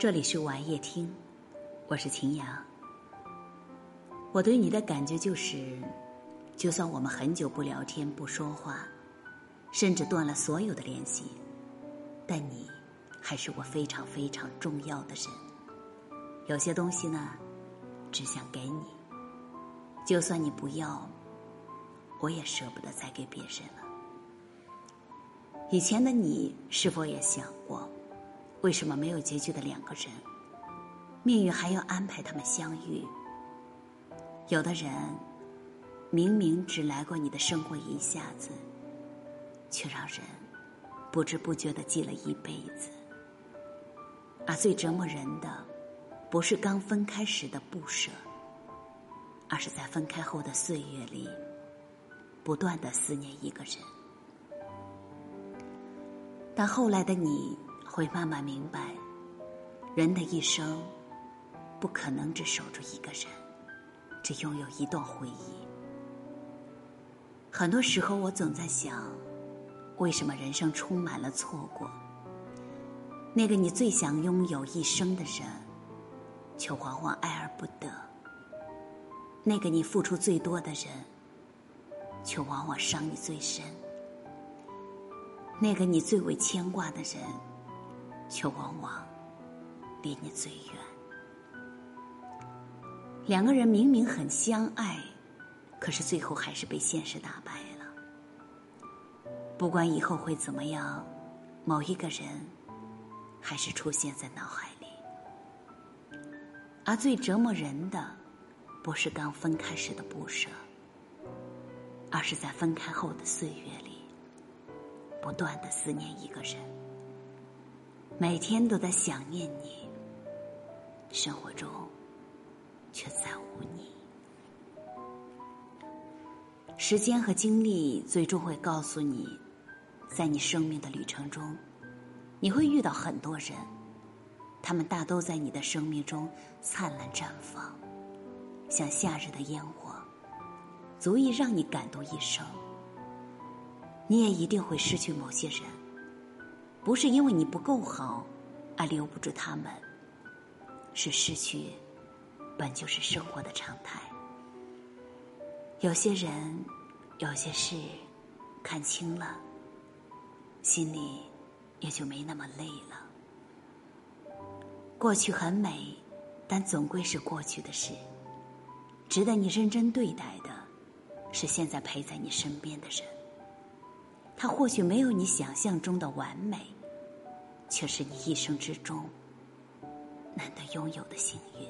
这里是晚夜听，我是秦阳。我对你的感觉就是，就算我们很久不聊天、不说话，甚至断了所有的联系，但你还是我非常非常重要的人。有些东西呢，只想给你，就算你不要，我也舍不得再给别人了。以前的你是否也想过？为什么没有结局的两个人，命运还要安排他们相遇？有的人明明只来过你的生活一下子，却让人不知不觉的记了一辈子。而最折磨人的，不是刚分开时的不舍，而是在分开后的岁月里，不断的思念一个人。但后来的你。会慢慢明白，人的一生不可能只守住一个人，只拥有一段回忆。很多时候，我总在想，为什么人生充满了错过？那个你最想拥有一生的人，却往往爱而不得；那个你付出最多的人，却往往伤你最深；那个你最为牵挂的人。却往往离你最远。两个人明明很相爱，可是最后还是被现实打败了。不管以后会怎么样，某一个人还是出现在脑海里。而最折磨人的，不是刚分开时的不舍，而是在分开后的岁月里，不断的思念一个人。每天都在想念你，生活中却再无你。时间和经历最终会告诉你，在你生命的旅程中，你会遇到很多人，他们大都在你的生命中灿烂绽放，像夏日的烟火，足以让你感动一生。你也一定会失去某些人。不是因为你不够好，而留不住他们。是失去，本就是生活的常态。有些人，有些事，看清了，心里也就没那么累了。过去很美，但总归是过去的事。值得你认真对待的，是现在陪在你身边的人。他或许没有你想象中的完美，却是你一生之中难得拥有的幸运。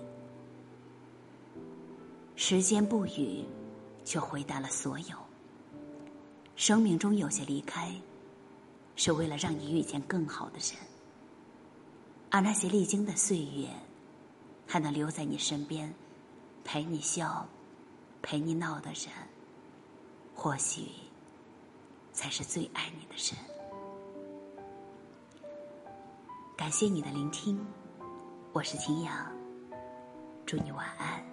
时间不语，却回答了所有。生命中有些离开，是为了让你遇见更好的人，而那些历经的岁月，还能留在你身边，陪你笑，陪你闹的人，或许。才是最爱你的人。感谢你的聆听，我是秦阳，祝你晚安。